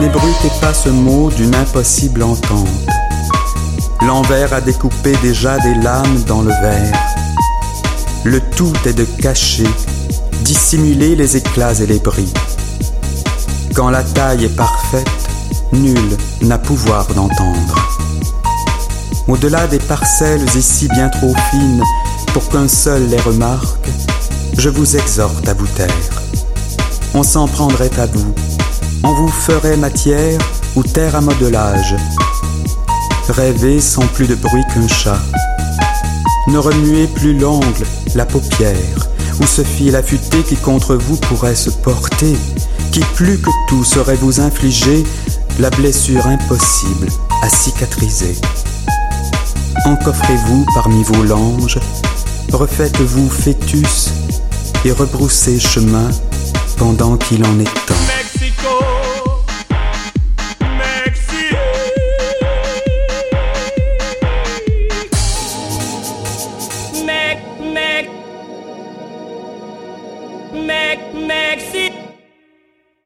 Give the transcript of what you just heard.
N'ébrutez pas ce mot d'une impossible entente. L'envers a découpé déjà des lames dans le verre. Le tout est de cacher, dissimuler les éclats et les bris. Quand la taille est parfaite, nul n'a pouvoir d'entendre. Au-delà des parcelles ici bien trop fines pour qu'un seul les remarque, je vous exhorte à vous taire. On s'en prendrait à vous, on vous ferait matière ou terre à modelage. Rêvez sans plus de bruit qu'un chat. Ne remuez plus l'ongle, la paupière, ou ce fil affûté qui contre vous pourrait se porter, qui plus que tout saurait vous infliger la blessure impossible à cicatriser? Encoffrez-vous parmi vos langes, refaites-vous fœtus et rebroussez chemin pendant qu'il en est temps. Mac, Mac, Mac, Mac,